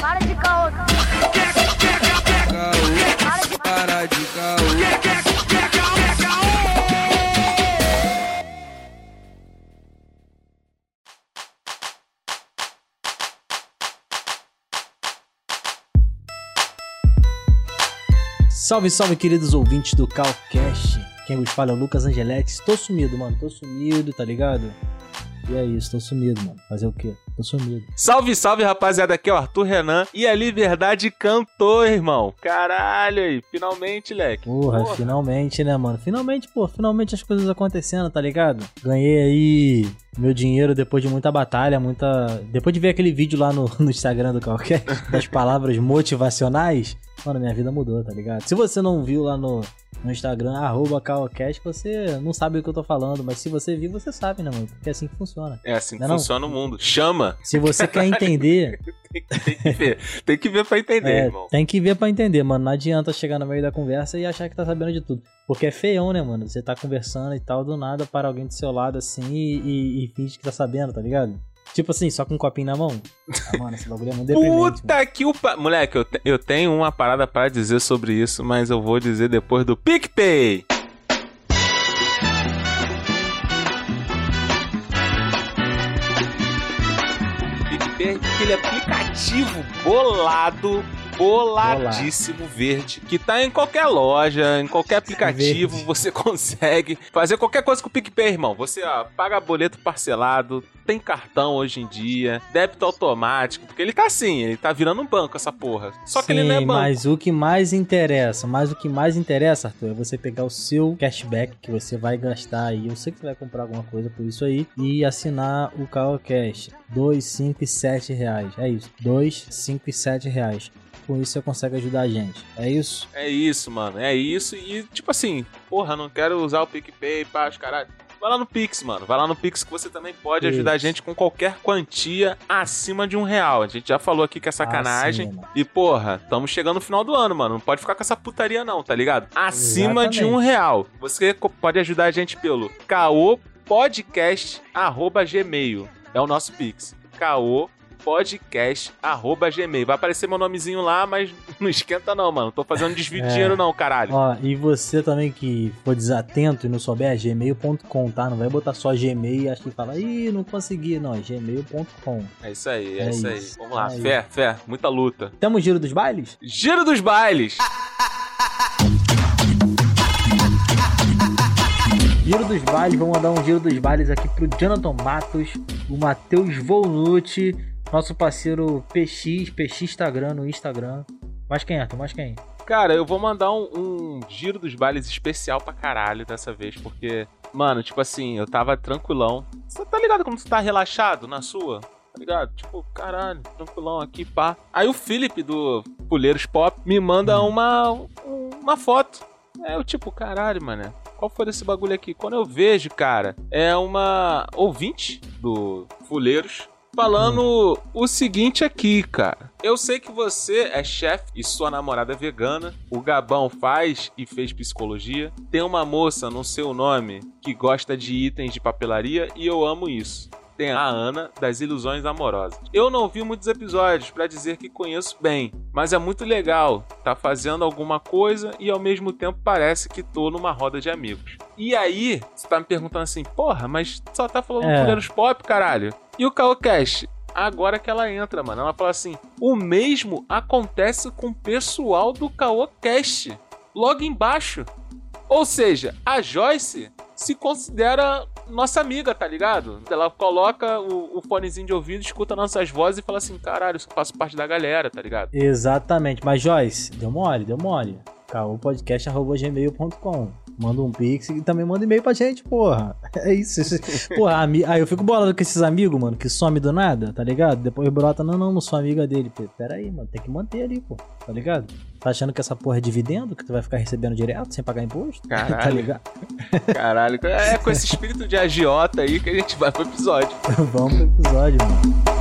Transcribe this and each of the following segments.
Para de caô. Para de Para de caô. Salve, salve, queridos ouvintes do Calcast. Quem vos fala é o Lucas Angeletti. Tô sumido, mano. Tô sumido, tá ligado? E é isso, tô sumido, mano. Fazer o quê? Tô sumido. Salve, salve, rapaziada. Aqui é o Arthur Renan. E a Liberdade cantou, irmão. Caralho aí. Finalmente, leque. Porra, finalmente, né, mano? Finalmente, pô, finalmente as coisas acontecendo, tá ligado? Ganhei aí meu dinheiro depois de muita batalha, muita. Depois de ver aquele vídeo lá no, no Instagram do Calcast, das palavras motivacionais, mano, minha vida mudou, tá ligado? Se você não viu lá no, no Instagram, arroba Calcast, você não sabe o que eu tô falando, mas se você viu, você sabe, né, mano? Porque é assim que funciona. É assim que Não é não? funciona o mundo. Chama. Se você quer entender, Tem que, tem que ver. Tem que ver pra entender, é, irmão. tem que ver pra entender, mano. Não adianta chegar no meio da conversa e achar que tá sabendo de tudo. Porque é feião, né, mano? Você tá conversando e tal, do nada para alguém do seu lado assim e, e, e finge que tá sabendo, tá ligado? Tipo assim, só com um copinho na mão. Ah, mano, esse bagulho é muito deprimente. mano. Puta que o pa... Moleque, eu, te- eu tenho uma parada pra dizer sobre isso, mas eu vou dizer depois do PicPay. PicPay é aquele aplicativo bolado, boladíssimo verde, que tá em qualquer loja, em qualquer aplicativo, Verde. você consegue fazer qualquer coisa com o PicPay, irmão. Você ó, paga boleto parcelado, tem cartão hoje em dia, débito automático, porque ele tá assim, ele tá virando um banco essa porra. Só que ele não é Sim, banco. mas o que mais interessa, mas o que mais interessa, Arthur, é você pegar o seu cashback que você vai gastar aí. Eu sei que você vai comprar alguma coisa por isso aí e assinar o Cash. 2, 5 e 7 reais. É isso. 2, 5 e 7 reais. Com isso você consegue ajudar a gente. É isso? É isso, mano. É isso. E, tipo assim, porra, não quero usar o PicPay pra os caralho. Vai lá no Pix, mano. Vai lá no Pix que você também pode Isso. ajudar a gente com qualquer quantia acima de um real. A gente já falou aqui que é sacanagem. Acima. E, porra, estamos chegando no final do ano, mano. Não pode ficar com essa putaria, não, tá ligado? Acima de um Exatamente. real. Você pode ajudar a gente pelo caopodcast.gmail. É o nosso Pix. Caô podcast@gmail. Vai aparecer meu nomezinho lá, mas não esquenta não, mano. Tô fazendo desvio de É. dinheiro não, caralho. Ó, e você também que for desatento e não souber, é gmail.com, tá? Não vai botar só Gmail e acho que fala, ih, não consegui. Não, é gmail.com. É isso aí, é, É isso aí. isso. Vamos lá, É fé, fé, muita luta. Temos giro dos bailes? Giro dos bailes. Giro dos bailes, vamos mandar um giro dos bailes aqui pro Jonathan Matos, o Matheus Volnucci, nosso parceiro PX, PX Instagram no Instagram. Mais quem, Arthur? Mais quem? Cara, eu vou mandar um, um giro dos bailes especial pra caralho dessa vez, porque, mano, tipo assim, eu tava tranquilão. Você tá ligado quando você tá relaxado na sua? Tá ligado? Tipo, caralho, tranquilão aqui, pá. Aí o Felipe do Puleiros Pop me manda uma, uma foto. É eu tipo, caralho, mano. Qual foi desse bagulho aqui? Quando eu vejo, cara, é uma ouvinte do Fuleiros falando o seguinte aqui, cara. Eu sei que você é chefe e sua namorada é vegana. O Gabão faz e fez psicologia. Tem uma moça no seu nome que gosta de itens de papelaria e eu amo isso. Tem a Ana das Ilusões Amorosas. Eu não vi muitos episódios pra dizer que conheço bem, mas é muito legal. Tá fazendo alguma coisa e ao mesmo tempo parece que tô numa roda de amigos. E aí, você tá me perguntando assim, porra, mas só tá falando É. Fuleiros Pop, caralho. E o Caocast? Agora que ela entra, mano. Ela fala assim: o mesmo acontece com o pessoal do Caocast. Logo embaixo. Ou seja, a Joyce se considera nossa amiga, tá ligado? Ela coloca o, o fonezinho de ouvido, escuta nossas vozes e fala assim: caralho, eu faço parte da galera, tá ligado? Exatamente. Mas, Joyce, deu mole, deu mole. caopodcast.gmail.com Manda um pix e também manda e-mail pra gente, porra. É isso. isso. Porra, ami... aí eu fico bolado com esses amigos, mano, que some do nada, tá ligado? Depois brota, não, não, não sou amiga dele. Pera aí, mano, tem que manter ali, pô, tá ligado? Tá achando que essa porra é dividendo, que tu vai ficar recebendo direto, sem pagar imposto? tá Caralho. ligado? Caralho. É com esse espírito de agiota aí que a gente vai pro episódio. Vamos pro episódio, mano.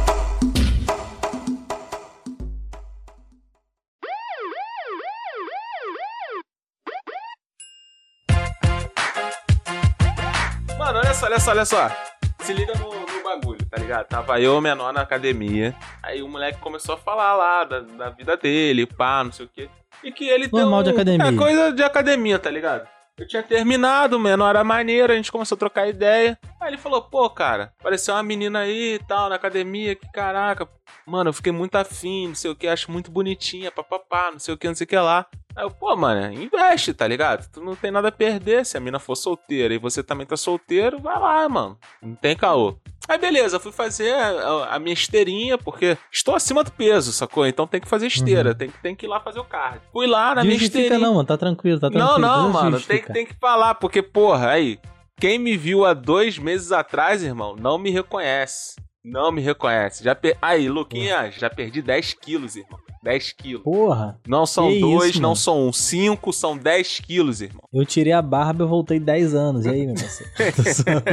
Só, olha só, olha só. Se liga no, no bagulho. tá ligado? Tava eu menor na academia. Aí o moleque começou a falar lá da, da vida dele, pá, não sei o quê. E que ele Normal tem um, de academia. É coisa de academia, tá ligado? Eu tinha terminado, o menor era maneiro, a gente começou a trocar ideia. Aí ele falou, pô, cara, apareceu uma menina aí e tal, na academia, que caraca. Mano, eu fiquei muito afim, não sei o que, acho muito bonitinha, papapá, não sei o que, não sei o que lá. Aí eu, pô, mano, investe, tá ligado? Tu não tem nada a perder. Se a mina for solteira e você também tá solteiro, vai lá, mano. Não tem caô. Aí beleza, fui fazer a, a minha esteirinha, porque estou acima do peso, sacou? Então tem que fazer esteira, Uhum. tem, que- tem que ir lá fazer o card. Fui lá na minha esteirinha. não, mano. Tá tranquilo, tá Não, tranquilo. não, Deus mano, tem, tem que falar, porque, porra, aí, quem me viu há dois meses atrás, irmão, não me reconhece. Não me reconhece. Já per... Aí, Luquinha, já perdi 10 quilos, irmão. 10 quilos. Porra, Não são Que dois, isso, não são um. Cinco, são 10 quilos, irmão. eu tirei a barba e voltei 10 anos. E aí, meu parceiro?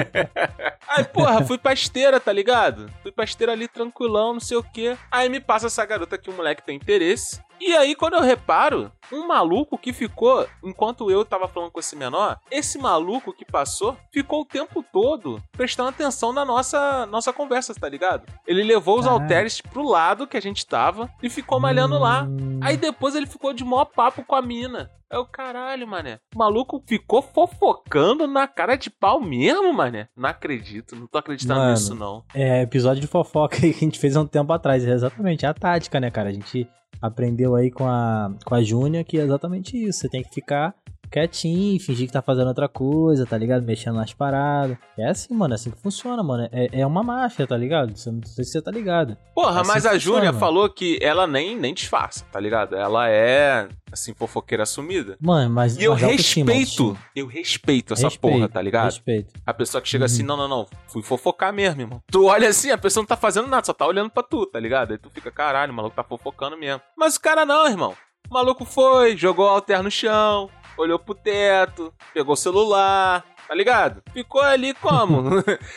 Aí, porra, fui pra esteira, tá ligado? Fui pra esteira ali tranquilão, não sei o quê. Aí me passa essa garota que o moleque tem interesse. E aí, quando eu reparo, um maluco que ficou, enquanto eu tava falando com esse menor, esse maluco que passou ficou o tempo todo prestando atenção na nossa, nossa conversa, tá ligado? Ele levou os Caralho. halteres pro lado que a gente tava e ficou malhando lá. Hum, Aí depois ele ficou de maior papo com a mina. É o caralho, mané. O maluco ficou fofocando na cara de pau mesmo, mané. Não acredito, não tô acreditando Mano. nisso, não. É, episódio de fofoca aí que a gente fez há um tempo atrás. É exatamente, é a tática, né, cara? A gente aprendeu aí com a, com a Júnia que é exatamente isso. Você tem que ficar quietinho, fingir que tá fazendo outra coisa, tá ligado? Mexendo nas paradas. É assim, mano, é assim que funciona, mano. É, é uma máfia, tá ligado? Você- Não sei se você tá ligado. Porra, Assim mas a Júlia falou que ela nem, nem disfarça, tá ligado? Ela é, assim, fofoqueira assumida. Mano, mas. E eu mas autoestima, respeito, autoestima. eu respeito essa Respeito, porra, tá ligado? Respeito. A pessoa que chega Uhum. assim, não, não, não, fui fofocar mesmo, irmão. Tu olha assim, a pessoa não tá fazendo nada, só tá olhando pra tu, tá ligado? Aí tu fica, caralho, o maluco tá fofocando mesmo. Mas o cara não, irmão. O maluco foi, jogou o alter no chão, olhou pro teto, pegou o celular, tá ligado? Ficou ali como?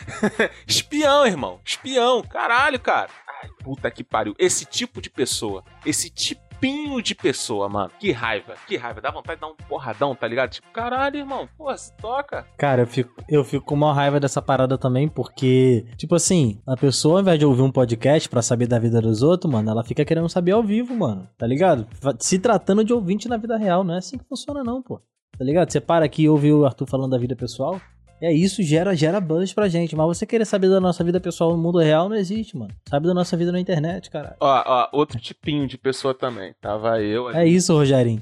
Espião, irmão. Espião. Caralho, cara. Ai, puta que pariu. Esse tipo de pessoa, esse tipinho de pessoa, mano. Que raiva, que raiva. Dá vontade de dar um porradão, tá ligado? Tipo, caralho, irmão. Pô, se toca. Cara, eu fico, eu fico com uma raiva dessa parada também, porque, tipo assim, a pessoa, ao invés de ouvir um podcast pra saber da vida dos outros, mano, ela fica querendo saber ao vivo, mano. Tá ligado? Se tratando de ouvinte na vida real, não é assim que funciona, não, pô. Tá ligado? Você para aqui e ouve o Arthur falando da vida pessoal. É isso, gera, gera buzz pra gente. Mas você querer saber da nossa vida pessoal no mundo real não existe, mano. Sabe da nossa vida na internet, cara. Ó, ó, outro tipinho de pessoa também. Tava eu ali. É isso, Rogerinho.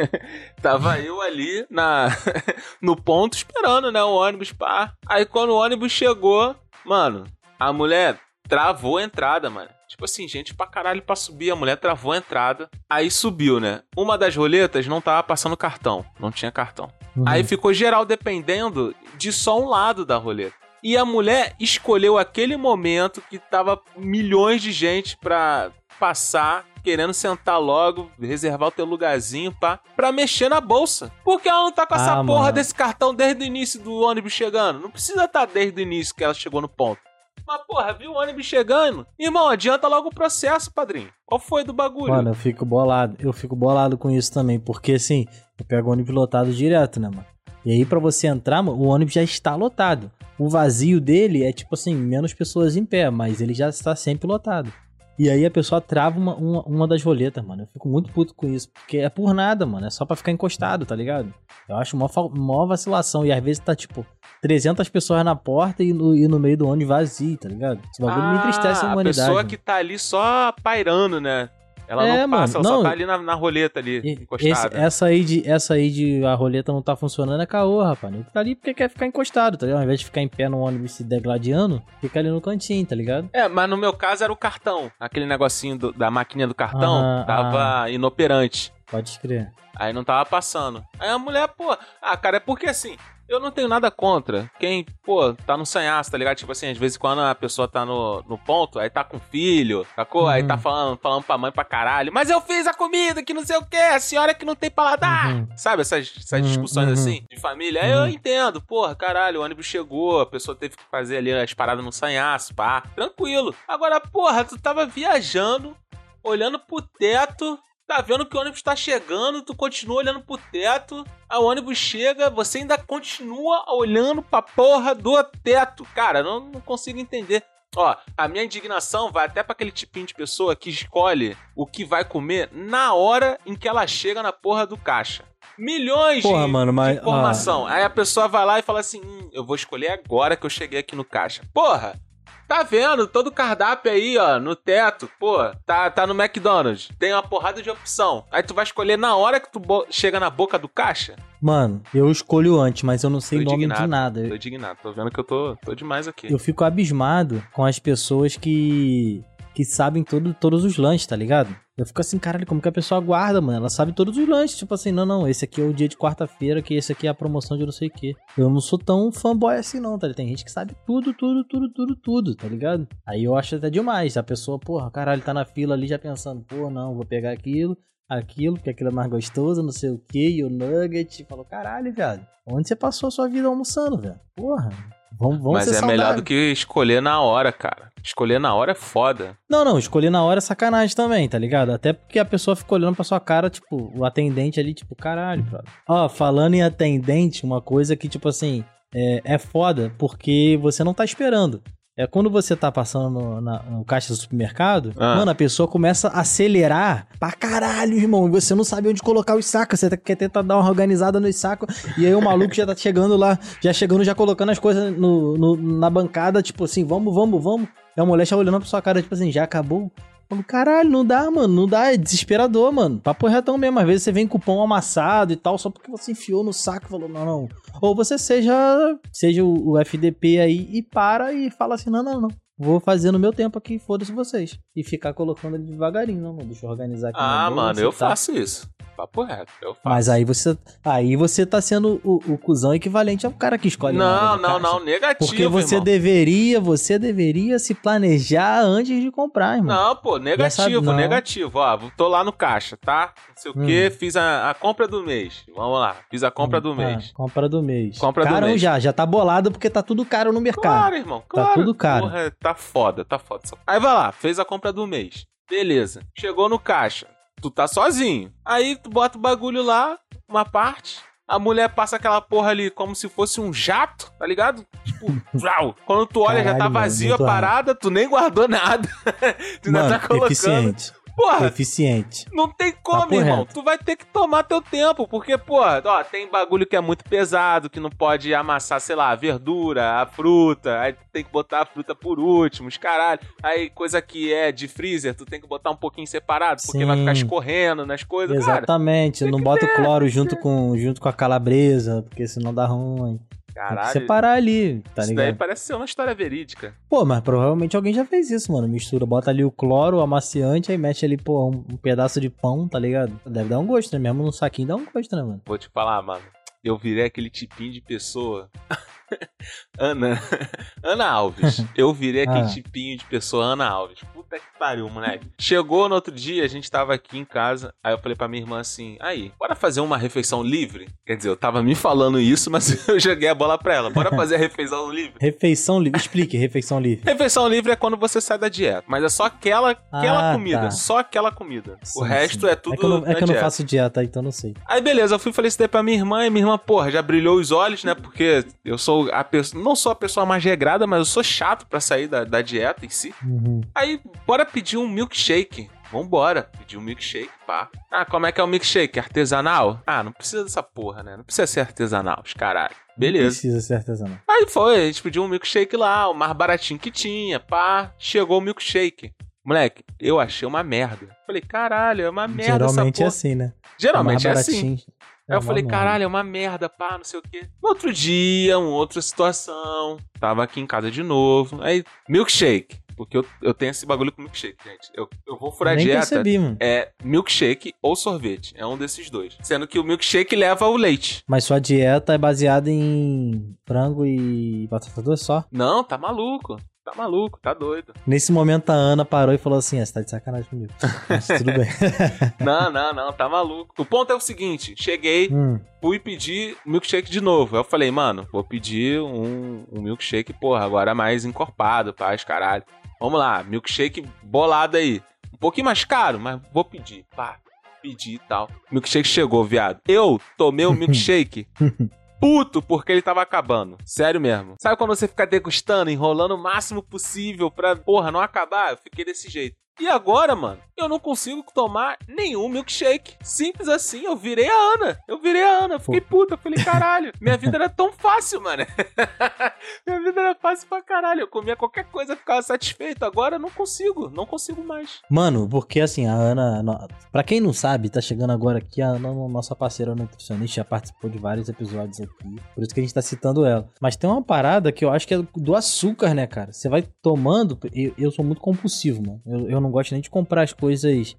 Tava eu ali na no ponto esperando, né, o ônibus pá. Aí quando o ônibus chegou, mano, a mulher travou a entrada, mano. Tipo assim, gente pra caralho pra subir, a mulher travou a entrada. Aí subiu, né? Uma das roletas não tava passando cartão, não tinha cartão. Uhum. Aí ficou geral dependendo de só um lado da roleta. E a mulher escolheu aquele momento que tava milhões de gente pra passar, querendo sentar logo, reservar o teu lugarzinho pá, pra mexer na bolsa. Porque ela não tá com essa Ah, porra mano. desse cartão desde o início do ônibus chegando. Não precisa estar desde o início que ela chegou no ponto. Mas, porra, viu o ônibus chegando? Irmão, adianta logo o processo, padrinho. Qual foi do bagulho? Mano, eu fico bolado. Eu fico bolado com isso também, porque assim, eu pego ônibus lotado direto, né, mano? E aí, pra você entrar, o ônibus já está lotado. O vazio dele é tipo assim, menos pessoas em pé, mas ele já está sempre lotado. E aí a pessoa trava uma, uma, uma das roletas, mano. Eu fico muito puto com isso. Porque é por nada, mano. É só pra ficar encostado, tá ligado? Eu acho uma, vacilação. E às vezes tá, tipo, 300 pessoas na porta e no, e no meio do ônibus vazio, tá ligado? Esse bagulho me entristece a Ah, humanidade. A pessoa mano. que tá ali só pairando, né? Ela É, não passa, mano, ela não. só tá ali na, na roleta ali, encostada. esse- essa, aí de, essa aí de a roleta não tá funcionando é caô, rapaz. Ele tá ali porque quer ficar encostado, tá ligado? Ao invés de ficar em pé no ônibus se degladiando, fica ali no cantinho, tá ligado? É, mas no meu caso era o cartão. Aquele negocinho do- da maquininha do cartão Ah, tava inoperante. Pode escrever. Aí não tava passando. Aí a mulher, pô, ah, cara, é porque assim, eu não tenho nada contra quem, pô, tá no sanhaço, tá ligado? Tipo assim, às vezes quando a pessoa tá no, no ponto, aí tá com filho, sacou? Aí Uhum. tá falando, falando pra mãe pra caralho, mas eu fiz a comida, que não sei o que, a senhora que não tem paladar. Uhum. Sabe essas, essas Uhum, discussões uhum. assim, de família? Aí Uhum. eu entendo, porra, caralho, o ônibus chegou, a pessoa teve que fazer ali as paradas no sanhaço, pá, tranquilo. Agora, porra, tu tava viajando, olhando pro teto, tá vendo que o ônibus tá chegando, tu continua olhando pro teto, aí o ônibus chega, você ainda continua olhando pra porra do teto. Cara, eu não, não consigo entender. Ó, a minha indignação vai até pra aquele tipinho de pessoa que escolhe o que vai comer na hora em que ela chega na porra do caixa. Milhões Porra, de, mano, de mas- informação. Aí a pessoa vai lá e fala assim: hum, eu vou escolher agora que eu cheguei aqui no caixa. Porra! Tá vendo? Todo cardápio aí, ó, no teto. Pô, tá, tá no McDonald's. Tem uma porrada de opção. Aí tu vai escolher na hora que tu chega na boca do caixa? Mano, eu escolho antes, mas eu não sei Tô nome de nada. Tô indignado. Tô vendo que eu tô, tô demais aqui. Eu fico abismado com as pessoas que que sabem todo, todos os lanches, tá ligado? Eu fico assim, caralho, como que a pessoa guarda, mano? Ela sabe todos os lanches. Tipo assim, não, não, esse aqui é o dia de quarta-feira, que esse aqui é a promoção de não sei o quê. Eu não sou tão fanboy assim, não, tá ligado? Tem gente que sabe tudo, tudo, tudo, tudo, tudo, tá ligado? Aí eu acho até demais. A pessoa, porra, caralho, tá na fila ali já pensando, pô, não, vou pegar aquilo, aquilo, porque aquilo é mais gostoso, não sei o quê, e o nugget. Falou, caralho, viado. Onde você passou a sua vida almoçando, velho? Porra. Vamos, vamos Mas é melhor saudáveis. do que escolher na hora, cara. Escolher na hora é foda. Não, não, escolher na hora é sacanagem também, tá ligado? Até porque a pessoa fica olhando pra sua cara, tipo, o atendente ali, tipo, caralho, brother. Ó, falando em atendente, uma coisa que, tipo assim, é, é foda porque você não tá esperando. É quando você tá passando no, na- no caixa do supermercado, Ah. mano, a pessoa começa a acelerar pra caralho, irmão. E você não sabe onde colocar os sacos. Você quer tentar dar uma organizada nos sacos. E aí o maluco já tá chegando lá, já chegando, já colocando as coisas no, no- na bancada, tipo assim, vamos, vamos, vamos. E a mulher já olhando pra sua cara, tipo assim, já acabou? Falo, Caralho, não dá, mano, não dá, é desesperador, mano. Papo retão mesmo. Às vezes você vem com pão amassado e tal, só porque você enfiou no saco e falou, não, não. Ou você seja, seja o, FDP aí e para e fala assim, não, não, não. Vou fazer no meu tempo aqui, foda-se vocês. E ficar colocando ele devagarinho, não, mano. Deixa eu organizar aqui. Ah, mano, eu tal. faço isso. Papo reto, eu faço. Mas aí você, aí você tá sendo o, o cuzão equivalente ao cara que escolhe. Não, da não, não, negativo, Porque você irmão. deveria, você deveria se planejar antes de comprar, irmão. Não, pô, negativo, não. negativo. Ó, tô lá no caixa, tá? Não sei o Hum. quê, fiz a, a compra do mês. Vamos lá, fiz a compra do Ah, mês. compra do mês. Compra do Carão mês. já, já tá bolado porque tá tudo caro no mercado. Claro, irmão, claro. tudo caro. Porra, tá foda, tá foda. Aí vai lá, fez a compra do mês. Beleza. Chegou no caixa. Tu tá sozinho. Aí tu bota o bagulho lá, uma parte. A mulher passa aquela porra ali como se fosse um jato, tá ligado? Tipo, vrau. quando tu olha já tá Caralho, mano, vazio muito a parada, tu nem guardou nada. tu ainda Mano, tá colocando. eficiente. Porra, Eficiente. não tem como, Papo irmão. reto. Tu vai ter que tomar teu tempo, porque, pô, ó, tem bagulho que é muito pesado, que não pode amassar, sei lá, a verdura, a fruta, aí tu tem que botar a fruta por último, os caralho. Aí coisa que é de freezer, tu tem que botar um pouquinho separado, porque Sim. vai ficar escorrendo nas coisas, cara. Exatamente. Não bota o cloro junto com, junto com a calabresa, porque senão dá ruim. Tem que Caralho. separar ali, tá isso daí ligado? parece ser uma história verídica. Pô, mas provavelmente alguém já fez isso, mano. Mistura, bota ali o cloro, o amaciante, aí mexe ali, pô, um, um pedaço de pão, tá ligado? Deve dar um gosto, né? Mesmo no saquinho dá um gosto, né, mano? Vou te falar, mano. Eu virei aquele tipinho de pessoa. Ana. Ana Alves. Eu virei aquele Ah. tipinho de pessoa Ana Alves. Puta que pariu, moleque. Chegou no outro dia, a gente tava aqui em casa. Aí eu falei pra minha irmã assim: aí, bora fazer uma refeição livre? Quer dizer, eu tava me falando isso, mas eu joguei a bola pra ela. Bora fazer a refeição livre? Refeição livre. Explique, refeição livre. Refeição livre é quando você sai da dieta. Mas é só aquela, aquela Ah, comida. tá. Só aquela comida. o Sim, resto sim. é tudo. É que eu não, é que eu não faço dieta, então não sei. Aí beleza, eu fui e falei isso daí pra minha irmã, e minha irmã, porra, já brilhou os olhos, né? Porque eu sou a pessoa, não sou a pessoa mais regrada, mas eu sou chato pra sair da, da dieta em si. Uhum. Aí, bora pedir um milkshake. Vambora, pedir um milkshake, pá. Ah, como é que é o milkshake? Artesanal? Ah, não precisa dessa porra, né? Não precisa ser artesanal, os caralho. Não Beleza. precisa ser artesanal. Aí foi, a gente pediu um milkshake lá, o mais baratinho que tinha, pá. Chegou o milkshake. Moleque, eu achei uma merda. Falei, caralho, é uma merda essa Geralmente é porra. assim, né? Geralmente é, mais assim. Baratinho. Aí É eu falei, uma caralho, é uma merda, pá, não sei o quê. No outro dia, uma outra situação. Tava aqui em casa de novo. Aí, milkshake. Porque eu, eu tenho esse bagulho com milkshake, gente. Eu, eu vou furar Nem dieta. percebi, mano. É milkshake ou sorvete. É um desses dois. Sendo que o milkshake leva o leite. Mas sua dieta é baseada em frango e batata doce só? Não, tá maluco. Tá maluco, tá doido. Nesse momento a Ana parou e falou assim: ah, você tá de sacanagem comigo. Mas tudo bem. Não, não, não, tá maluco. O ponto é o seguinte: cheguei, Hum, fui pedir milkshake de novo. Aí eu falei, mano, vou pedir um, um milkshake, porra, agora mais encorpado, paz, caralho. Vamos lá, milkshake bolado aí. Um pouquinho mais caro, mas vou pedir, pá. Pedi e tal. Milkshake chegou, viado. Eu tomei o milkshake. Puto porque ele tava acabando. Sério mesmo. Sabe quando você fica degustando, enrolando o máximo possível pra, porra, não acabar? Eu fiquei desse jeito. E agora, mano, eu não consigo tomar nenhum milkshake. Simples assim, eu virei a Ana. Eu virei a Ana, fiquei puta. Falei, caralho, minha vida era tão fácil, mano. minha vida era fácil pra caralho. Eu comia qualquer coisa, ficava satisfeito. Agora eu não consigo, não consigo mais. Mano, porque assim, a Ana, pra quem não sabe, tá chegando agora aqui, a Ana, nossa parceira nutricionista, já participou de vários episódios aqui, por isso que a gente tá citando ela. Mas tem uma parada que eu acho que é do açúcar, né, cara? Você vai tomando, eu, eu sou muito compulsivo, mano. Eu, eu não gosto nem de comprar as coisas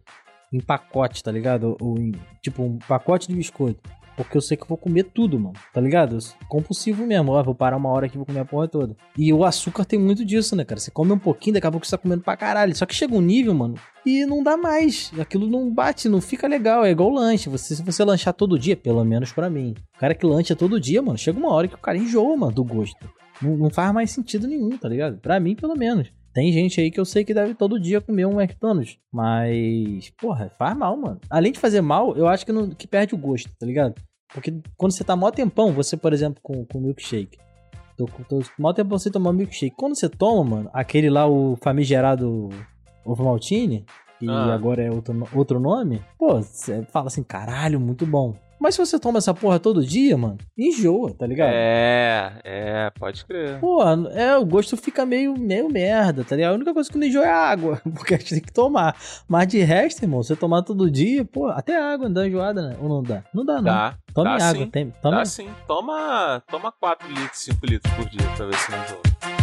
em pacote, tá ligado? Ou em, tipo, um pacote de biscoito. Porque eu sei que eu vou comer tudo, mano. Tá ligado? Compulsivo mesmo. Ó, vou parar uma hora aqui e vou comer a porra toda. E o açúcar tem muito disso, né, cara? Você come um pouquinho, daqui a pouco você tá comendo pra caralho. Só que chega um nível, mano, e não dá mais. Aquilo não bate, não fica legal. É igual lanche. Você, se você lanchar todo dia, pelo menos pra mim. O cara que lancha todo dia, mano, chega uma hora que o cara enjoa, mano, do gosto. Não, não faz mais sentido nenhum, tá ligado? Pra mim, pelo menos. Tem gente aí que eu sei que deve todo dia comer um McDonald's. Mas, porra, faz mal, mano. Além de fazer mal, eu acho que, não, que perde o gosto, tá ligado? Porque quando você tá mó tempão, você, por exemplo, com, com milkshake. Tô, tô mó tempão sem tomar milkshake. Quando você toma, mano, aquele lá, o famigerado ovo maltine, que Ah. agora é outro, outro nome, pô, você fala assim, caralho, muito bom. Mas se você toma essa porra todo dia, mano, enjoa, tá ligado? É, é, pode crer. Pô, é, o gosto fica meio, meio merda, tá ligado? A única coisa que não enjoa é a água, porque a gente tem que tomar. Mas de resto, irmão, você tomar todo dia, pô, até a água dá enjoada, né? Ou não dá? Não dá, não. Dá, Tome dá água, sim. tem, tome dá sim. Toma, toma 4 litros, 5 litros por dia pra ver se não enjoa.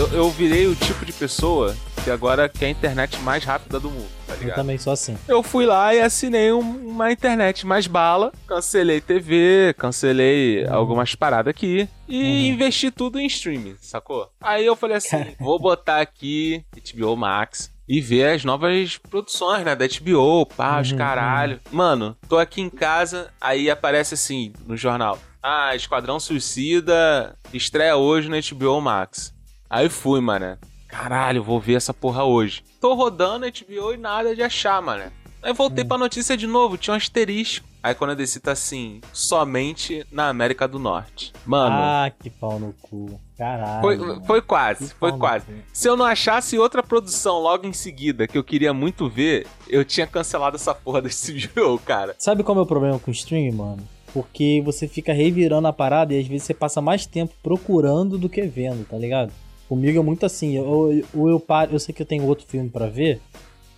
Eu, eu virei o tipo de pessoa que agora quer a internet mais rápida do mundo, tá Eu ligado? também sou assim. Eu fui lá e assinei um- uma internet mais bala, cancelei TV, cancelei algumas paradas aqui e Uhum. investi tudo em streaming, sacou? Aí eu falei assim, Cara. vou botar aqui HBO Max e ver as novas produções, né, da HBO, pá, os Uhum, caralho. Mano, tô aqui em casa, aí aparece assim no jornal, ah, Esquadrão Suicida estreia hoje no HBO Max. Aí fui, mano. Caralho, vou ver essa porra hoje. Tô rodando HBO e nada de achar, mano. Aí voltei pra notícia de novo, tinha um asterisco. Aí quando eu desci tá assim, somente na América do Norte. Mano, Ah, que pau no cu. Caralho. foi, foi quase, Que foi quase. Se eu não achasse outra produção logo em seguida que eu queria muito ver, eu tinha cancelado essa porra desse HBO, cara. Sabe qual é o meu problema com o stream, mano? Porque você fica revirando a parada e às vezes você passa mais tempo procurando do que vendo, tá ligado? Comigo é muito assim, eu, ou eu paro, eu sei que eu tenho outro filme pra ver,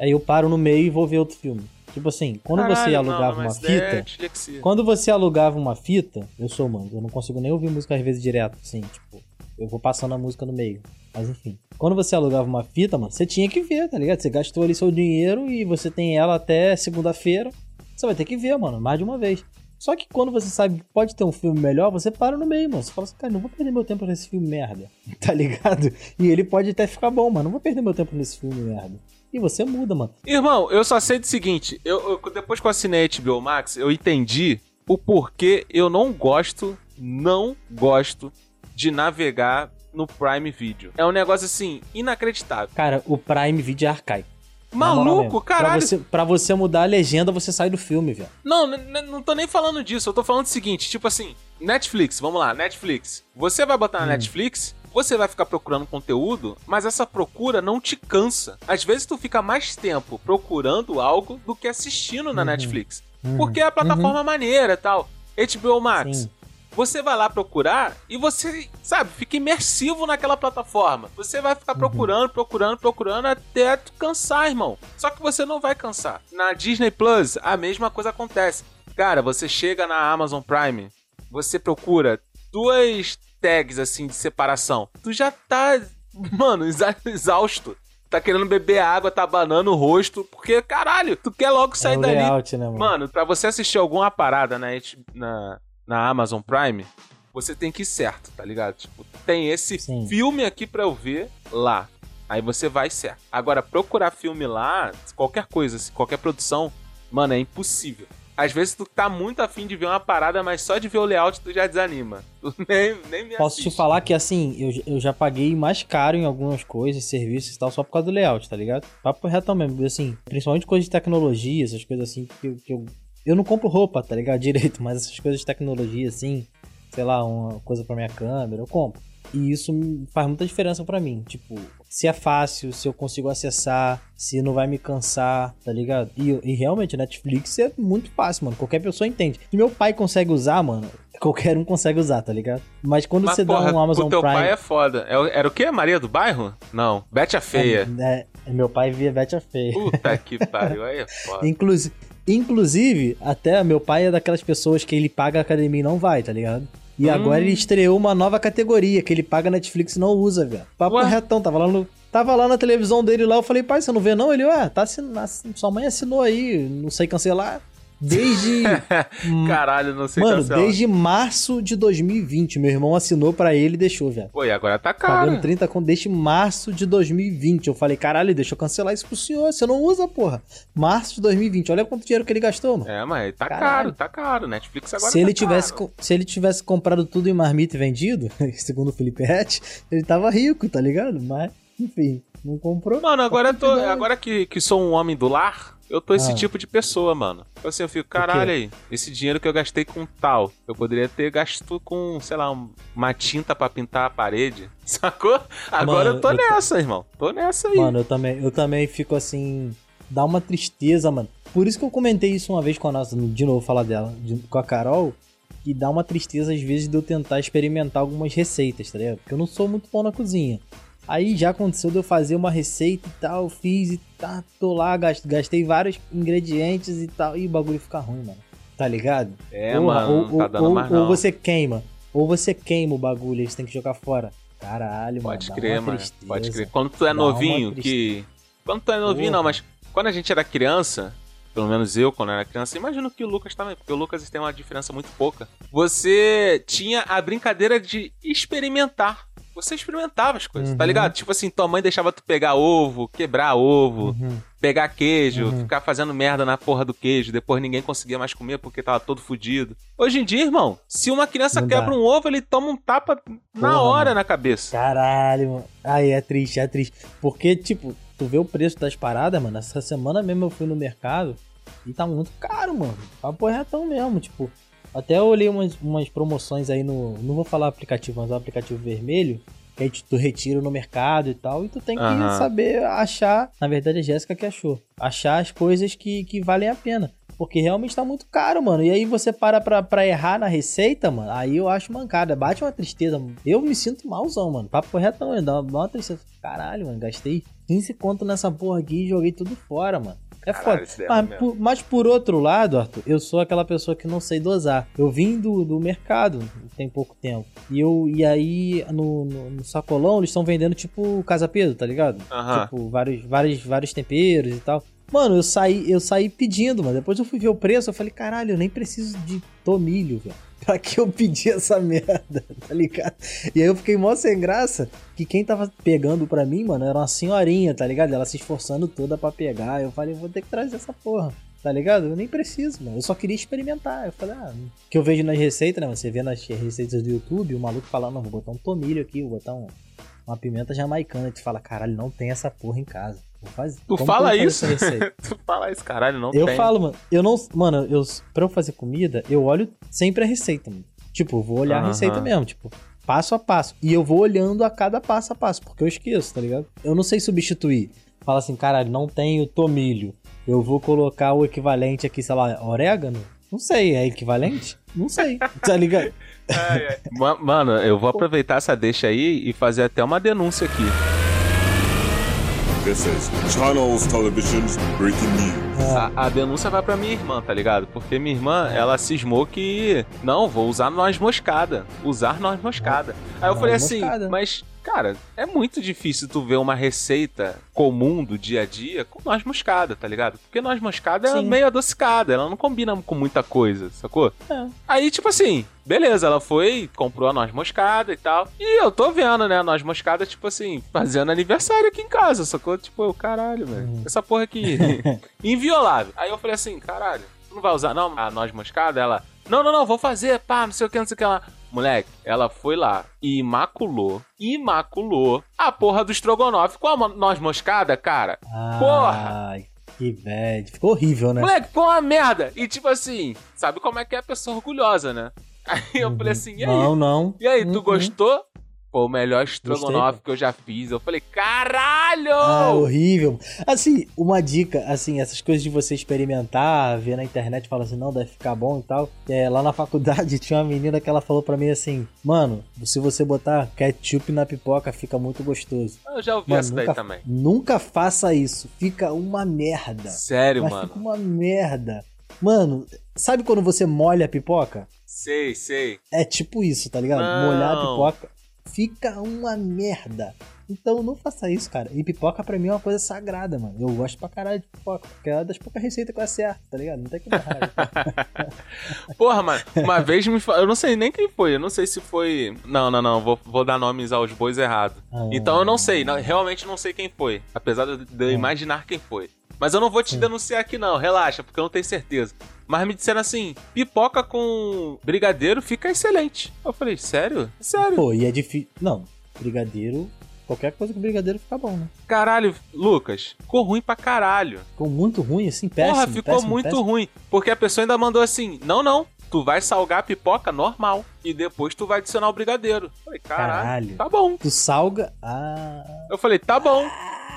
aí eu paro no meio e vou ver outro filme. Tipo assim, quando você Caralho, alugava não, uma é fita, dislexia. quando você alugava uma fita, eu sou mano, eu não consigo nem ouvir música às vezes direto, assim, tipo, eu vou passando a música no meio. Mas enfim. Quando você alugava uma fita, mano, você tinha que ver, tá ligado? Você gastou ali seu dinheiro e você tem ela até segunda-feira. Você vai ter que ver, mano, mais de uma vez. Só que quando você sabe que pode ter um filme melhor, você para no meio, mano. Você fala assim, cara, não vou perder meu tempo nesse filme merda. Tá ligado? E ele pode até ficar bom, mano. Não vou perder meu tempo nesse filme merda. E você muda, mano. Irmão, eu só sei do seguinte: eu, eu- depois que eu assinei a HBO Max, eu entendi o porquê eu não gosto, não gosto de navegar no Prime Video. É um negócio assim, inacreditável. Cara, o Prime Video é arcaico. Maluco, caralho. Pra você, pra você mudar a legenda, você sai do filme, velho. Não, não tô nem falando disso. Eu tô falando o seguinte: tipo assim, Netflix, vamos lá, Netflix. Você vai botar na Hum. Netflix. Você vai ficar procurando conteúdo, mas essa procura não te cansa. Às vezes tu fica mais tempo procurando algo do que assistindo na Uhum. Netflix. Uhum. Porque é a plataforma maneira e tal. HBO Max. Sim. Você vai lá procurar e você, sabe, fica imersivo naquela plataforma. Você vai Uhum. ficar procurando, procurando, procurando até tu cansar, irmão. Só que você não vai cansar. Na Disney Plus, a mesma coisa acontece. Cara, você chega na Amazon Prime, você procura duas tags assim de separação. Tu já tá, mano, exa- exausto. Tá querendo beber água, tá banando o rosto, porque caralho, tu quer logo sair é dali layout, né, mano? Mano, pra você assistir alguma parada na, na, na Amazon Prime, você tem que ir certo, tá ligado? Tipo, tem esse Sim. filme aqui pra eu ver lá. Aí você vai certo. Agora, procurar filme lá, qualquer coisa, assim, qualquer produção, mano, é impossível. Às vezes tu tá muito afim de ver uma parada, mas só de ver o layout tu já desanima. Tu nem, nem me Posso assiste. te falar que assim, eu, eu já paguei mais caro em algumas coisas, serviços e tal, só por causa do layout, tá ligado? Papo reto mesmo, assim, principalmente coisas de tecnologia, essas coisas assim, que, que eu. Eu não compro roupa, tá ligado? Direito, mas essas coisas de tecnologia, assim, sei lá, uma coisa pra minha câmera, eu compro. E isso faz muita diferença pra mim. Tipo, se é fácil, se eu consigo acessar, se não vai me cansar, tá ligado? E, e realmente, Netflix é muito fácil, mano. Qualquer pessoa entende. Se meu pai consegue usar, mano, qualquer um consegue usar, tá ligado? Mas quando Mas, você porra, dá um Amazon o teu Prime. pai é foda. É Era o quê? Maria do Bairro? Não. Bete a Feia. É, é, meu pai via Betty a Feia. Puta que pariu. Aí é foda. Inclusive, inclusive, até meu pai é daquelas pessoas que ele paga a academia e não vai, tá ligado? E Hum. agora ele estreou uma nova categoria que ele paga Netflix e não usa, velho. Papo Ué? retão, tava lá no. Tava lá na televisão dele lá, eu falei, pai, você não vê não? Ele, ué, tá assinando, sua mãe assinou aí, não sei cancelar. Desde. Caralho, não sei mano, cancelar. desde março de 2020. Meu irmão assinou pra ele e deixou, velho. Pô, e agora tá Pagando caro. 30 conto desde março de 2020. Eu falei, caralho, deixa eu cancelar isso pro senhor. Você não usa, porra. Março de 2020. Olha quanto dinheiro que ele gastou, mano. É, mas tá Caralho. caro, tá caro. Netflix agora se, tá ele tivesse, caro. se ele tivesse comprado tudo em marmita e vendido, segundo o Felipe Rett, ele tava rico, tá ligado? Mas, enfim, não comprou. Mano, agora, eu tô, agora que, que sou um homem do lar, eu tô esse Ah. tipo de pessoa, mano. Então, Assim, eu fico, caralho aí, esse dinheiro que eu gastei com tal, eu poderia ter gasto com, sei lá, um- uma tinta pra pintar a parede. Sacou? Agora Mano, eu tô eu nessa, irmão. Tô nessa aí. Mano, eu também, eu também fico assim. Dá uma tristeza, mano. Por isso que eu comentei isso uma vez com a nossa, de novo falar dela, de- com a Carol, que dá uma tristeza às vezes de eu tentar experimentar algumas receitas, tá ligado? Porque eu não sou muito bom na cozinha. Aí já aconteceu de eu fazer uma receita e tal, fiz e tá, tô lá, gast- gastei vários ingredientes e tal, e o bagulho fica ruim, mano. Tá ligado? é, Porra, mano, ou, tá ou- dando ou- ou você queima, ou você queima o bagulho e você tem que jogar fora. Caralho, Pode mano. crer, mano. tristeza. Pode crer. Quando tu é novinho, que. Quando tu é novinho, Porra. não, mas quando a gente era criança, pelo menos eu, quando era criança, imagino que o Lucas também, porque o Lucas tem uma diferença muito pouca. Você tinha a brincadeira de experimentar. Você experimentava as coisas, tá Uhum. ligado? Tipo assim, tua mãe deixava tu pegar ovo, quebrar ovo, Uhum. pegar queijo, Uhum. ficar fazendo merda na porra do queijo, depois ninguém conseguia mais comer porque tava todo fudido. Hoje em dia, irmão, se uma criança Não quebra dá. um ovo, ele toma um tapa na Porra, hora mano. na cabeça. Caralho, mano. Aí é triste, é triste. Porque, tipo, tu vê o preço das paradas, mano. Essa semana mesmo eu fui no mercado e tá muito caro, mano. Papo retão mesmo, tipo. Até eu olhei umas, umas promoções aí no. Não vou falar aplicativo, mas é o aplicativo vermelho. Que aí tu, tu retira no mercado e tal. E tu tem que Aham. saber achar. Na verdade, a Jéssica que achou. Achar as coisas que, que valem a pena. Porque realmente tá muito caro, mano. E aí você para pra, pra errar na receita, mano. Aí eu acho mancada. Bate uma tristeza. mano. Eu me sinto malzão, mano. Papo retão, mano. Dá uma, dá uma tristeza. Caralho, mano. Gastei 15 conto nessa porra aqui e joguei tudo fora, mano. É Caralho, foda. é Mas por, mas por outro lado, Arthur, eu sou aquela pessoa que não sei dosar. Eu vim do, do mercado tem pouco tempo. E eu e aí no, no, no sacolão eles estão vendendo tipo Casa Pedro, tá ligado? Tipo, vários, vários, vários temperos e tal. Mano, eu saí, eu saí pedindo, mano. Depois eu fui ver o preço, eu falei, caralho, eu nem preciso de tomilho, velho. Pra que eu pedi essa merda, tá ligado? E aí eu fiquei mó sem graça, que quem tava pegando pra mim, mano, era uma senhorinha, tá ligado? Ela se esforçando toda pra pegar. Eu falei, vou ter que trazer essa porra. Tá ligado? Eu nem preciso, mano. Eu só queria experimentar. Eu falei, ah, que eu vejo nas receitas, né? Você vê nas receitas do YouTube, o maluco falando, não, vou botar um tomilho aqui, vou botar um, uma pimenta jamaicana. E tu fala, caralho, não tem essa porra em casa. Fazer. Tu fala isso? tu fala isso, caralho, não Eu tem. falo, mano. Eu não. Mano, eu, pra eu fazer comida, eu olho sempre a receita, mano. Tipo, eu vou olhar Aham. a receita mesmo, tipo, passo a passo. E eu vou olhando a cada passo a passo, porque eu esqueço, tá ligado? Eu não sei substituir. Fala assim, caralho, não tenho tomilho. Eu vou colocar o equivalente aqui, sei lá, orégano? Não sei, é equivalente? Não sei, tá ligado? Ai, ai. Ma- Mano, eu vou aproveitar essa deixa aí e fazer até uma denúncia aqui. This is Channels Television's breaking news. A, a denúncia vai pra minha irmã, tá ligado? Porque minha irmã, ela cismou que. Não, vou usar noz moscada. Usar noz moscada. Aí eu falei assim, moscada. mas, cara, é muito difícil tu ver uma receita comum do dia a dia com noz moscada, tá ligado? Porque noz moscada é Sim. meio adocicada, ela não combina com muita coisa, sacou? É. Aí, tipo assim, beleza, ela foi, comprou a noz moscada e tal. E eu tô vendo, né, a noz moscada, tipo assim, fazendo aniversário aqui em casa, sacou? Tipo, eu, caralho, velho. Uhum. Essa porra aqui, inviolável. Aí eu falei assim, caralho, Tu não vai usar, não, a noz moscada? Ela, não, não, não, vou fazer, pá, não sei o que, não sei o que lá. Moleque, ela foi lá e imaculou, imaculou a porra do estrogonofe com a noz moscada, cara. Porra! Ai, que bad. Ficou horrível, né? Moleque, ficou uma merda. E tipo assim, sabe como é que é a pessoa orgulhosa, né? Aí eu falei assim, e aí? Não, não. E aí, tu Uhum. gostou? Pô, o melhor estrogonofe que eu já fiz. Eu falei, caralho! Ah, horrível. Assim, uma dica, assim, essas coisas de você experimentar, ver na internet, falar assim, não, deve ficar bom e tal. É, lá na faculdade tinha uma menina que ela falou pra mim assim, mano, se você botar ketchup na pipoca, fica muito gostoso. eu já ouvi Mano, essa daí nunca, também. nunca faça isso. Fica uma merda. Sério, Mas mano. fica uma merda. Mano, sabe quando você molha a pipoca? Sei, sei. É tipo isso, tá ligado? Não. Molhar a pipoca fica uma merda. Então não faça isso, cara. E pipoca pra mim é uma coisa sagrada, mano. Eu gosto pra caralho de pipoca. Porque é uma das poucas receitas que eu acerto, tá ligado? Não tem como errar. Porra, mano, uma vez me. Eu não sei nem quem foi. Eu não sei se foi. Não, não, não. Vou, vou dar nomes aos bois errado. Ah. Então eu não sei. não- realmente não sei quem foi. Apesar de eu Ah. imaginar quem foi. Mas eu não vou te Sim. denunciar aqui, não. Relaxa, porque eu não tenho certeza. Mas me disseram assim: pipoca com brigadeiro fica excelente. Eu falei, sério? Sério? Pô, e é difícil. Não, brigadeiro. Qualquer coisa com brigadeiro fica bom, né? Caralho, Lucas, ficou ruim pra caralho. Ficou muito ruim, assim, péssimo. Porra, ficou péssimo, muito péssimo. ruim. Porque a pessoa ainda mandou assim: não, não. Tu vai salgar a pipoca normal. E depois tu vai adicionar o brigadeiro. Eu falei, caralho, Caralho. tá bom. Tu salga. Ah. Eu falei, tá bom.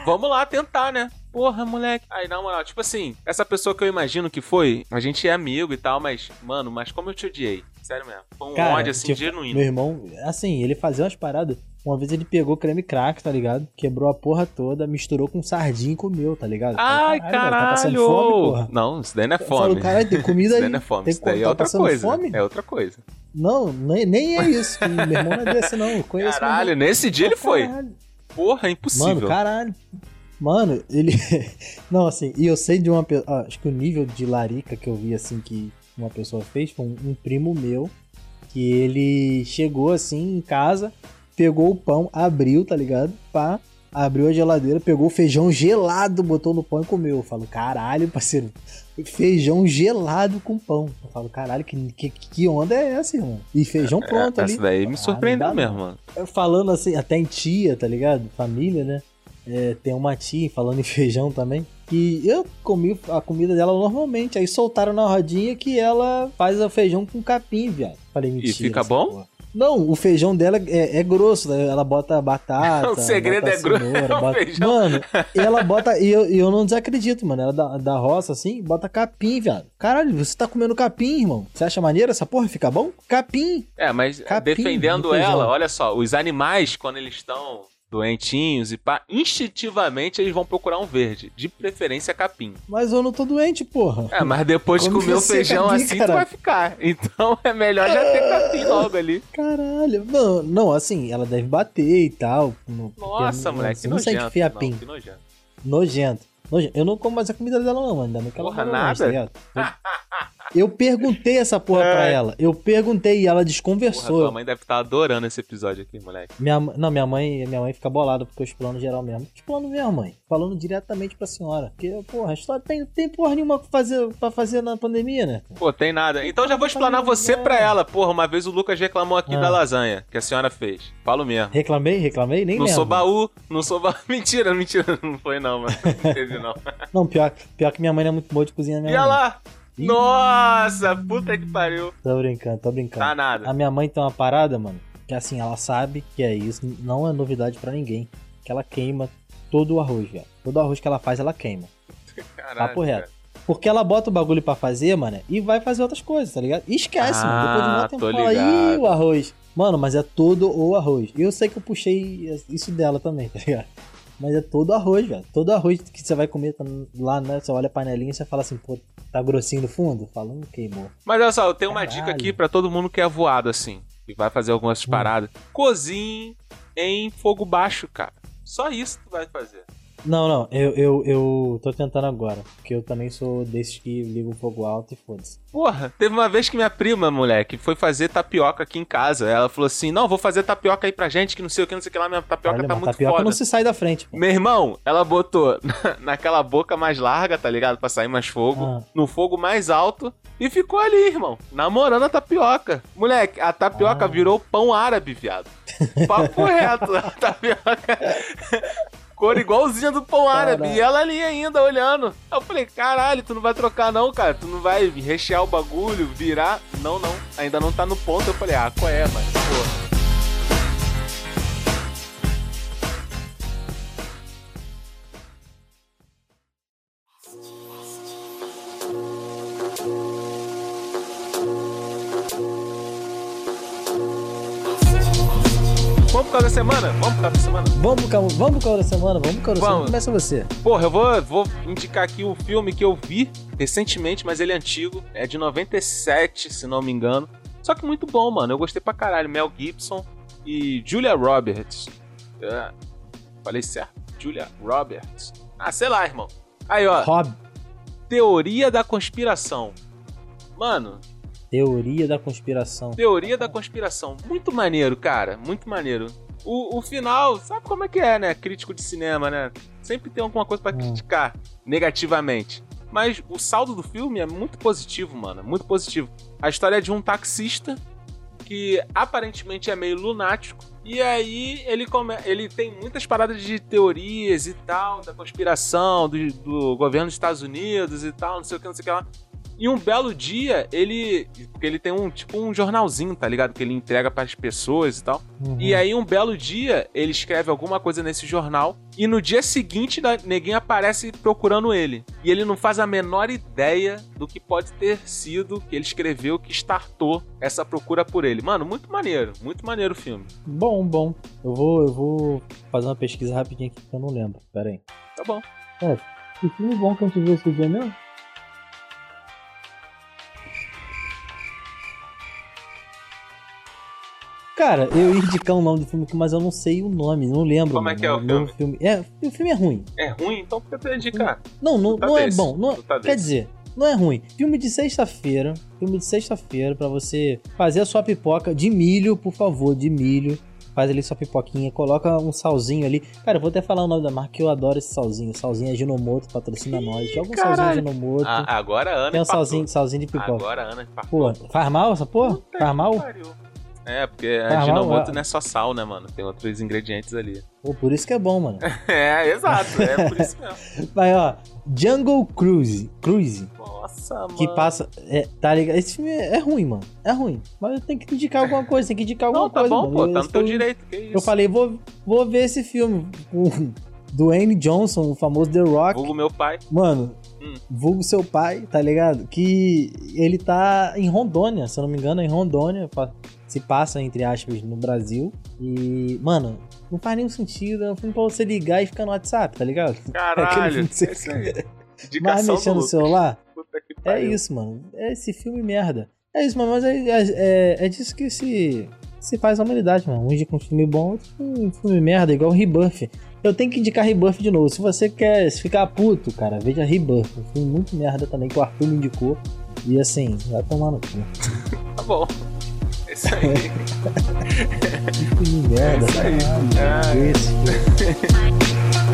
Vamos lá tentar, né? Porra, moleque. Aí, na moral, tipo assim, essa pessoa que eu imagino que foi, a gente é amigo e tal, mas, mano, mas como eu te odiei. Sério mesmo. Foi um Cara, ódio assim, tipo, genuíno. Meu irmão, assim, ele fazia umas paradas. Uma vez ele pegou creme crack, tá ligado? Quebrou a porra toda, misturou com sardinha e comeu, tá ligado? Ai, caralho! Tá passando fome, porra. não, isso daí não é fome. falo, caralho, tem comida isso aí. daí não é fome. Isso daí tá é outra passando coisa. fome? É outra coisa. Não, nem, nem é isso. Meu irmão não é desse, não. Eu conheço Caralho, nesse dia ele foi. Caralho. Porra, é impossível. Mano, caralho. Mano, ele. Não, assim, e eu sei de uma pessoa. Acho que o nível de larica que eu vi, assim, que uma pessoa fez foi um, um primo meu. Que ele chegou, assim, em casa, pegou o pão, abriu, tá ligado? Pá. Abriu a geladeira, pegou o feijão gelado, botou no pão e comeu. Eu falo, caralho, parceiro. Feijão gelado com pão. Eu falo, caralho, que, que, que onda é essa, irmão? E feijão pronto É, ali. essa daí Ah, me não surpreendeu mesmo, mano. Falando assim, até em tia, tá ligado? Família, né? É, tem uma tia falando em feijão também. Que eu comi a comida dela normalmente. Aí soltaram na rodinha que ela faz o feijão com capim, viado. Falei, mentira. fica essa bom? porra. Não, o feijão dela é, é grosso, né? ela bota batata. O segredo bota é grosso, é bota- feijão. Mano, e ela bota. E eu, e eu não desacredito, mano. Ela da, da roça assim, bota capim, viado. Caralho, você tá comendo capim, irmão. Você acha maneiro essa porra? Fica bom? Capim. É, mas Capim defendendo ela, olha só, os animais, quando eles estão doentinhos e pá, instintivamente eles vão procurar um verde, de preferência capim. Mas eu não tô doente, porra. É, mas depois de comer o feijão capim, assim, cara? tu vai ficar. Então é melhor já ter capim logo ali. Caralho, não, não, assim, ela deve bater e tal. no- Nossa, não- moleque, que Não nojento. Não, que nojento. Nojento. Eu não como mais a comida dela, não, ainda bem que ela Porra, nada? tá ligado? Eu, perguntei essa porra pra ela. Eu perguntei e ela Porra, desconversou. tua mãe deve estar adorando esse episódio aqui, moleque. Minha, não, minha mãe, minha mãe fica bolada porque eu explano geral mesmo. Explano mesmo, mãe. Falando diretamente pra senhora. Porque, porra, a história tem, tem porra nenhuma pra fazer, pra fazer na pandemia, né? Pô, tem nada. Então já vou explanar você pra ela. Porra, uma vez o Lucas reclamou aqui Ah. da lasanha que a senhora fez. Falo mesmo. Reclamei, reclamei, nem não lembro. sou baú, não sou baú. Mentira, mentira, não foi não, mano. Não teve não. Não, pior, pior que minha mãe não é muito boa de cozinhar minha E lá! Ih. Nossa, puta que pariu. Tô brincando, tô brincando. Tá nada. A minha mãe tem uma parada, mano, que assim, ela sabe que é isso, não é novidade pra ninguém. Que ela queima todo o arroz, velho. Todo o arroz que ela faz, ela queima. Caralho, Papo reto. cara. Porque ela bota o bagulho pra fazer, mano, e vai fazer outras coisas, tá ligado? E esquece, Ah, mano. Depois de um tempo tô fala, ih, ligado. o arroz. Mano, mas é todo o arroz. E eu sei que eu puxei isso dela também, tá ligado? Mas é todo arroz, velho. Todo arroz que você vai comer tá lá, né? Você olha a panelinha e você fala assim, pô, tá grossinho no fundo? Fala, não queimou. Mas olha só, eu tenho uma Caralho. dica aqui pra todo mundo que é voado assim. E vai fazer algumas Hum. paradas. Cozinhe em fogo baixo, cara. Só isso tu vai fazer. Não, não, eu, eu, eu tô tentando agora. Porque eu também sou desses que ligam o fogo alto e foda-se. Porra, teve uma vez que minha prima, moleque, foi fazer tapioca aqui em casa. Ela falou assim: não, vou fazer tapioca aí pra gente, que não sei o que, não sei o que lá, minha tapioca Olha, tá muito tapioca foda. não se sai da frente, pô. Meu irmão, ela botou naquela boca mais larga, tá ligado? Pra sair mais fogo, Ah. no fogo mais alto, e ficou ali, irmão, namorando a tapioca. Moleque, a tapioca Ah. virou pão árabe, viado. Papo reto, a tapioca. Cor igualzinha do pão árabe. E ela ali ainda olhando. Eu falei, caralho, tu não vai trocar não, cara. Tu não vai rechear o bagulho, virar. Não, não. Ainda não tá no ponto. Eu falei, ah, qual é, mano? Porra. Vamos por causa da semana? Vamos por causa da semana? Vamos pro vamos pro da semana, vamos pro calma da semana. Começa você. Porra, eu vou, vou indicar aqui um filme que eu vi recentemente, mas ele é antigo. É de 97, se não me engano. Só que muito bom, mano. Eu gostei pra caralho. Mel Gibson e Julia Roberts. É, falei certo? Julia Roberts. Ah, sei lá, irmão. Aí, ó. Rob, Teoria da conspiração. Mano, teoria da conspiração. Teoria da conspiração. Muito maneiro, cara. Muito maneiro. O, o final, sabe como é que é, né? Crítico de cinema, né? Sempre tem alguma coisa pra Hum. criticar negativamente. Mas o saldo do filme é muito positivo, mano. Muito positivo. A história é de um taxista que aparentemente é meio lunático. E aí ele, come... ele tem muitas paradas de teorias e tal, da conspiração, do, do governo dos Estados Unidos e tal, não sei o que, não sei o que lá. E um belo dia, ele. Porque ele tem um tipo um jornalzinho, tá ligado? Que ele entrega pras pessoas e tal. Uhum. E aí, um belo dia, ele escreve alguma coisa nesse jornal. E no dia seguinte, neguinho aparece procurando ele. E ele não faz a menor ideia do que pode ter sido que ele escreveu que startou essa procura por ele. Mano, muito maneiro. Muito maneiro o filme. Bom, bom. Eu vou, eu vou fazer uma pesquisa rapidinho aqui que eu não lembro. Pera aí. Tá bom. Que filme bom que a gente viu esse dia mesmo? Cara, eu ia indicar o nome do filme mas eu não sei o nome, não lembro. Como é que é o meu filme? É, o filme é ruim. É ruim? Então por que tu ia indicar? Não, não, Tá não é bom. Não, tá quer dizer, não é ruim. Filme de sexta-feira. Filme de sexta-feira pra você fazer a sua pipoca de milho, por favor, de milho. Faz ali sua pipoquinha, coloca um salzinho ali. Cara, eu vou até falar o nome da marca que eu adoro esse salzinho. Salzinho é Ginomoto, patrocina nós. Joga um caralho. salzinho Ginomoto. Ah, agora a Ana Tem um salzinho, salzinho de pipoca. Agora a Ana. Pô, faz mal essa porra? Faz mal? pariu. É, porque a mal, Ginomoto não é só sal, né, mano? Tem outros ingredientes ali. Pô, por isso que é bom, mano. É, exato. É por isso mesmo. Vai, ó. Jungle Cruise. Cruise. Nossa, mano. Que passa. É, tá ligado? Esse filme é, é ruim, mano. É ruim. Mas eu tenho que indicar alguma coisa, tem que indicar alguma Não, tá coisa. bom, mano. pô. Tá no teu direito. Que isso? Eu falei, vou, vou ver esse filme com Dwayne Johnson, o famoso The Rock. Vulgo meu pai. Mano, Hum. vulgo seu pai, tá ligado? Que ele tá em Rondônia, se eu não me engano, é em Rondônia. Se passa, entre aspas, no Brasil. E, mano, não faz nenhum sentido. É um filme pra você ligar e ficar no WhatsApp, tá ligado? Caralho. Você é aí. Mas mexendo do no celular. É isso, mano. É esse filme merda. É isso, mano. Mas é, é, é, é disso que se, se faz a humanidade, mano. Um indica um filme bom, outro um filme merda, igual Rebuff. Eu tenho que indicar Rebuff de novo. Se você quer ficar puto, cara, veja Rebuff. Um filme muito merda também que o Arthur me indicou. E assim, vai tomar no cu. Tá bom. É isso aí. Que merda. isso aí. caralho. É. Esse.